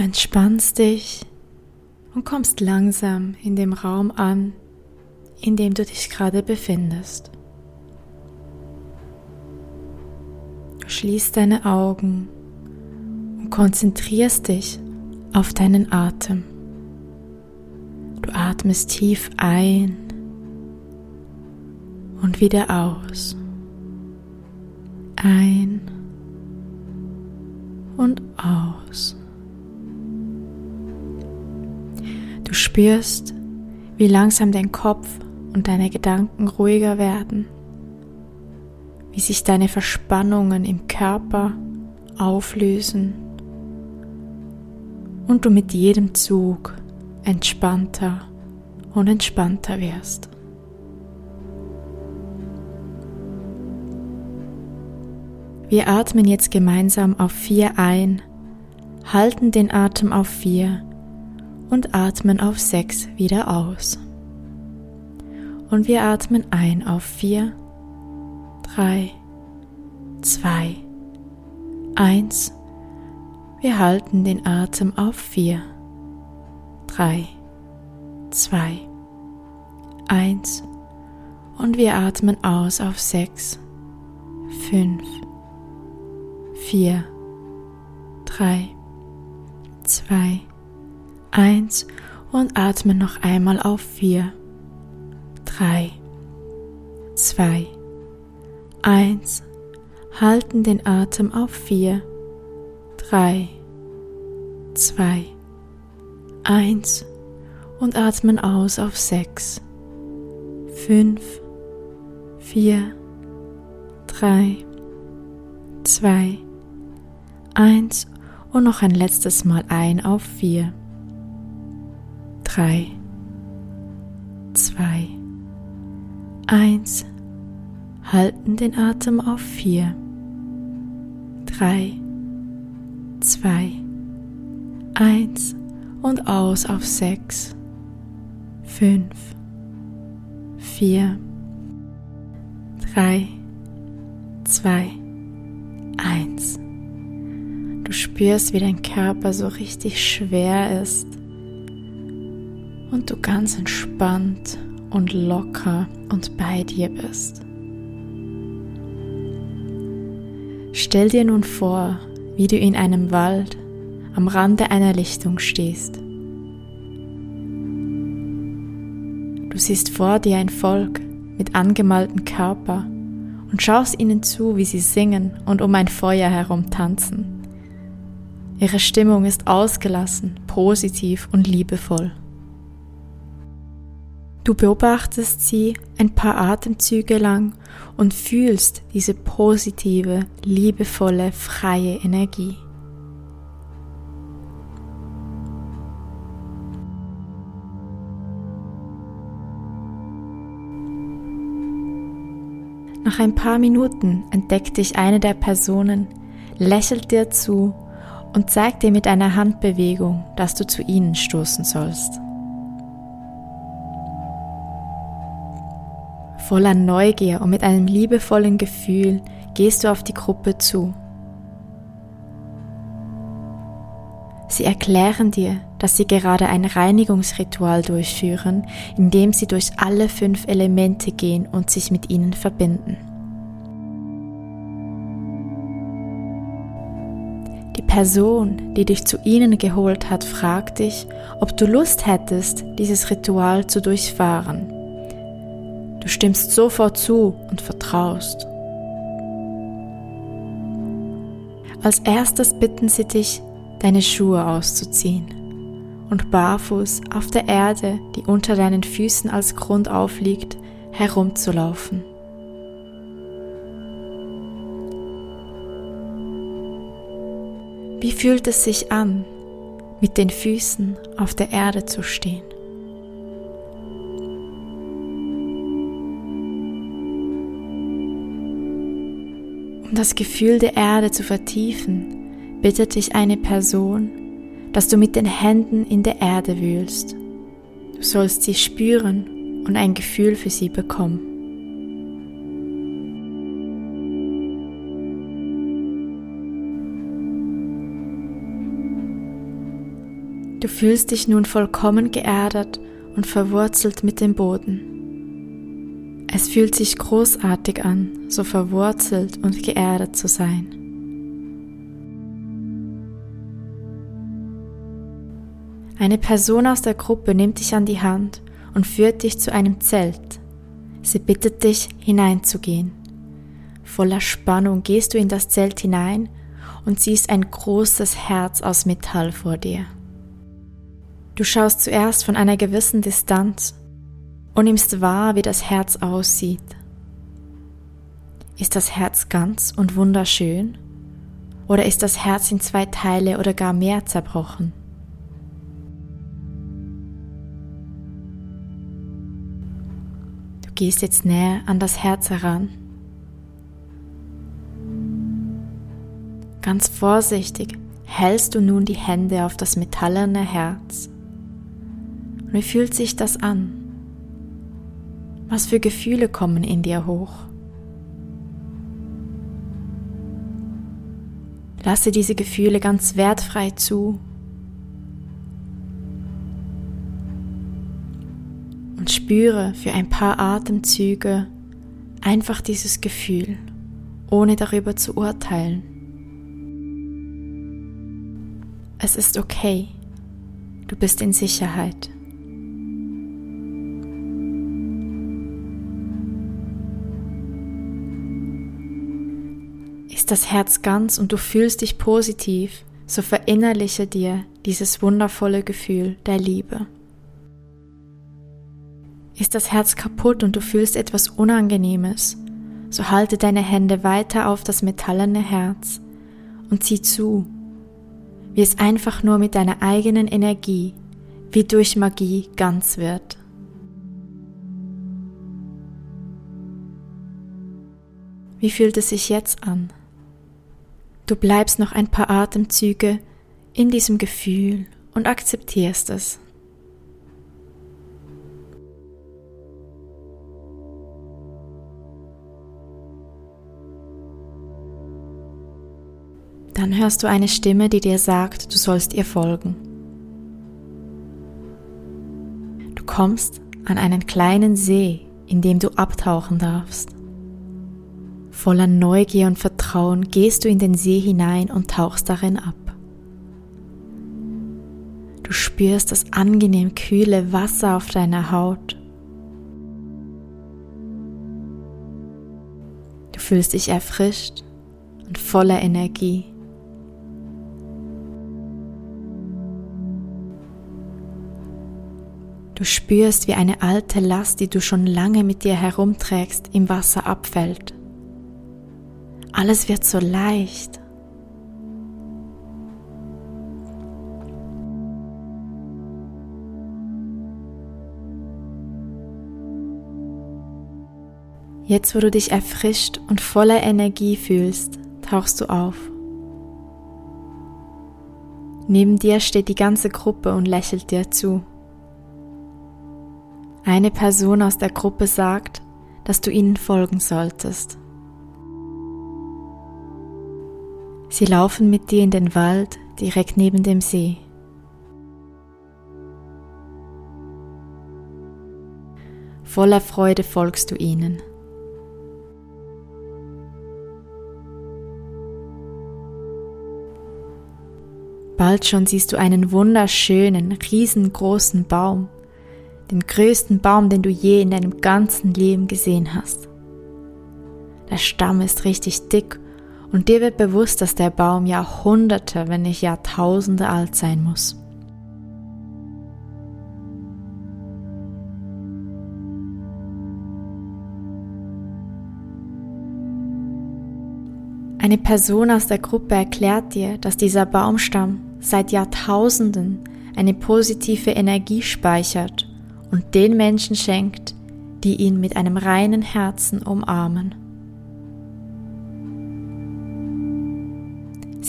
entspannst dich und kommst langsam in dem Raum an, in dem du dich gerade befindest. Schließ deine Augen und konzentrierst dich auf deinen Atem. Du atmest tief ein und wieder aus. Ein und aus. Du spürst, wie langsam dein Kopf und deine Gedanken ruhiger werden, wie sich deine Verspannungen im Körper auflösen und du mit jedem Zug entspannter und entspannter wirst. Wir atmen jetzt gemeinsam auf vier ein, halten den Atem auf vier und atmen auf sechs wieder aus. Und wir atmen ein auf vier, drei, zwei, eins. Wir halten den Atem auf vier, drei, zwei, eins. Und wir atmen aus auf sechs, fünf, vier, drei, zwei, eins und atmen noch einmal auf vier, drei, zwei, eins. Halten den Atem auf vier, drei, zwei, eins. Und atmen aus auf sechs, fünf, vier, drei, zwei, eins. Und noch ein letztes Mal ein auf vier, drei, zwei, eins. Halten den Atem auf vier, drei, zwei, eins und aus auf sechs, fünf, vier, drei, zwei, eins. Du spürst, wie dein Körper so richtig schwer ist und du ganz entspannt und locker und bei dir bist. Stell dir nun vor, wie du in einem Wald am Rande einer Lichtung stehst. Du siehst vor dir ein Volk mit angemalten Körper und schaust ihnen zu, wie sie singen und um ein Feuer herum tanzen. Ihre Stimmung ist ausgelassen, positiv und liebevoll. Du beobachtest sie ein paar Atemzüge lang und fühlst diese positive, liebevolle, freie Energie. Nach ein paar Minuten entdeckt dich eine der Personen, lächelt dir zu und zeigt dir mit einer Handbewegung, dass du zu ihnen stoßen sollst. Voller Neugier und mit einem liebevollen Gefühl gehst du auf die Gruppe zu. Sie erklären dir, dass sie gerade ein Reinigungsritual durchführen, indem sie durch alle fünf Elemente gehen und sich mit ihnen verbinden. Die Person, die dich zu ihnen geholt hat, fragt dich, ob du Lust hättest, dieses Ritual zu durchfahren. Du stimmst sofort zu und vertraust. Als erstes bitten sie dich, deine Schuhe auszuziehen und barfuß auf der Erde, die unter deinen Füßen als Grund aufliegt, herumzulaufen. Wie fühlt es sich an, mit den Füßen auf der Erde zu stehen? Um das Gefühl der Erde zu vertiefen, bittet dich eine Person, dass du mit den Händen in der Erde wühlst. Du sollst sie spüren und ein Gefühl für sie bekommen. Du fühlst dich nun vollkommen geerdet und verwurzelt mit dem Boden. Es fühlt sich großartig an, so verwurzelt und geerdet zu sein. Eine Person aus der Gruppe nimmt dich an die Hand und führt dich zu einem Zelt. Sie bittet dich, hineinzugehen. Voller Spannung gehst du in das Zelt hinein und siehst ein großes Herz aus Metall vor dir. Du schaust zuerst von einer gewissen Distanz und nimmst wahr, wie das Herz aussieht. Ist das Herz ganz und wunderschön? Oder ist das Herz in zwei Teile oder gar mehr zerbrochen? Du gehst jetzt näher an das Herz heran Ganz vorsichtig hältst du nun die Hände auf das metallene Herz. Wie fühlt sich das an? Was für Gefühle kommen in dir hoch? Lasse diese Gefühle ganz wertfrei zu. Und spüre für ein paar Atemzüge einfach dieses Gefühl, ohne darüber zu urteilen. Es ist okay. Du bist in Sicherheit. Ist das Herz ganz und du fühlst dich positiv, so verinnerliche dir dieses wundervolle Gefühl der Liebe. Ist das Herz kaputt und du fühlst etwas Unangenehmes, so halte deine Hände weiter auf das metallene Herz und zieh zu wie es einfach nur mit deiner eigenen Energie, wie durch Magie ganz wird. Wie fühlt es sich jetzt an? Du bleibst noch ein paar Atemzüge in diesem Gefühl und akzeptierst es. Dann hörst du eine Stimme, die dir sagt, du sollst ihr folgen. Du kommst an einen kleinen See, in dem du abtauchen darfst. Voller Neugier und Vertrauen gehst du in den See hinein und tauchst darin ab. Du spürst das angenehm kühle Wasser auf deiner Haut. Du fühlst dich erfrischt und voller Energie. Du spürst, wie eine alte Last, die du schon lange mit dir herumträgst, im Wasser abfällt. Alles wird so leicht. Jetzt, wo du dich erfrischt und voller Energie fühlst, tauchst du auf. Neben dir steht die ganze Gruppe und lächelt dir zu. Eine Person aus der Gruppe sagt, dass du ihnen folgen solltest. Sie laufen mit dir in den Wald direkt neben dem See. Voller Freude folgst du ihnen. Bald schon siehst du einen wunderschönen, riesengroßen Baum den größten Baum, den du je in deinem ganzen Leben gesehen hast. Der Stamm ist richtig dick und dir wird bewusst, dass der Baum Jahrhunderte, wenn nicht Jahrtausende alt sein muss. Eine Person aus der Gruppe erklärt dir, dass dieser Baumstamm seit Jahrtausenden eine positive Energie speichert und den Menschen schenkt, die ihn mit einem reinen Herzen umarmen.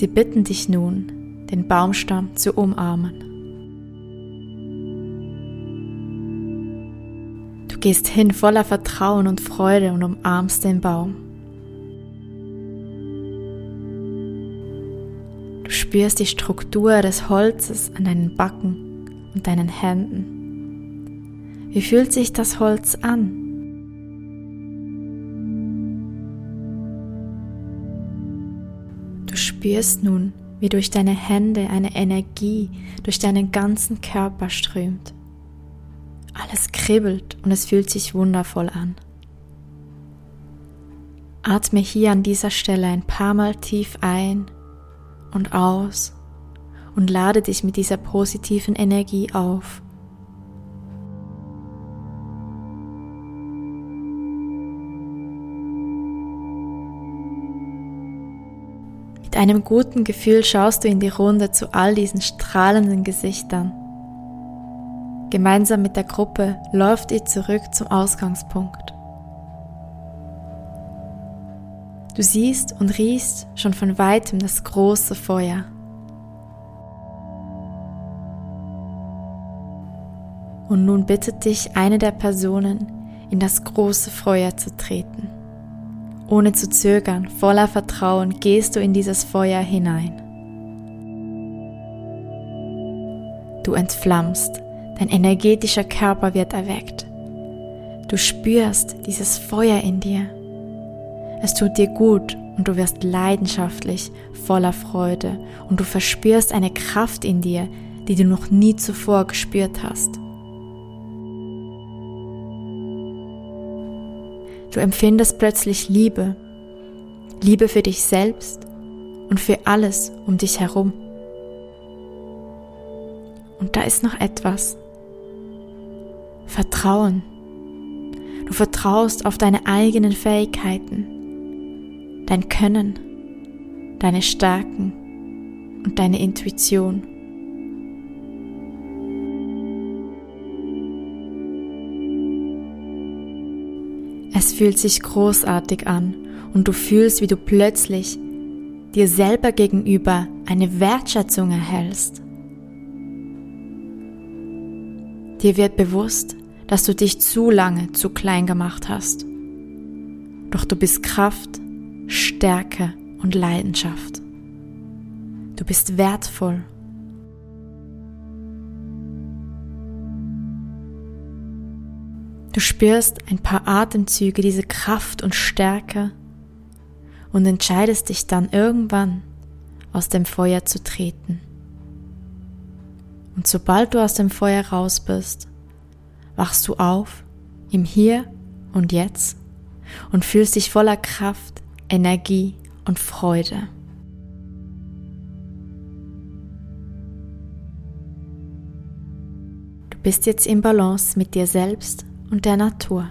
Sie bitten dich nun, den Baumstamm zu umarmen. Du gehst hin voller Vertrauen und Freude und umarmst den Baum. spürst die Struktur des Holzes an deinen Backen und deinen Händen. Wie fühlt sich das Holz an? Spürst nun, wie durch deine Hände eine Energie durch deinen ganzen Körper strömt. Alles kribbelt und es fühlt sich wundervoll an. Atme hier an dieser Stelle ein paar Mal tief ein und aus und lade dich mit dieser positiven Energie auf. Mit einem guten Gefühl schaust du in die Runde zu all diesen strahlenden Gesichtern. Gemeinsam mit der Gruppe läuft ihr zurück zum Ausgangspunkt. Du siehst und riechst schon von weitem das große Feuer. Und nun bittet dich eine der Personen, in das große Feuer zu treten. Ohne zu zögern, voller Vertrauen gehst du in dieses Feuer hinein. Du entflammst, dein energetischer Körper wird erweckt. Du spürst dieses Feuer in dir. Es tut dir gut und du wirst leidenschaftlich, voller Freude und du verspürst eine Kraft in dir, die du noch nie zuvor gespürt hast. Du empfindest plötzlich Liebe. Liebe für dich selbst und für alles um dich herum. Und da ist noch etwas. Vertrauen. Du vertraust auf deine eigenen Fähigkeiten, dein Können, deine Stärken und deine Intuition. Es fühlt sich großartig an und du fühlst, wie du plötzlich dir selber gegenüber eine Wertschätzung erhältst. Dir wird bewusst, dass du dich zu lange zu klein gemacht hast. Doch du bist Kraft, Stärke und Leidenschaft. Du bist wertvoll Du spürst ein paar Atemzüge diese Kraft und Stärke und entscheidest dich dann irgendwann aus dem Feuer zu treten. Und sobald du aus dem Feuer raus bist, wachst du auf im Hier und Jetzt und fühlst dich voller Kraft, Energie und Freude. Du bist jetzt im Balance mit dir selbst und der Natur.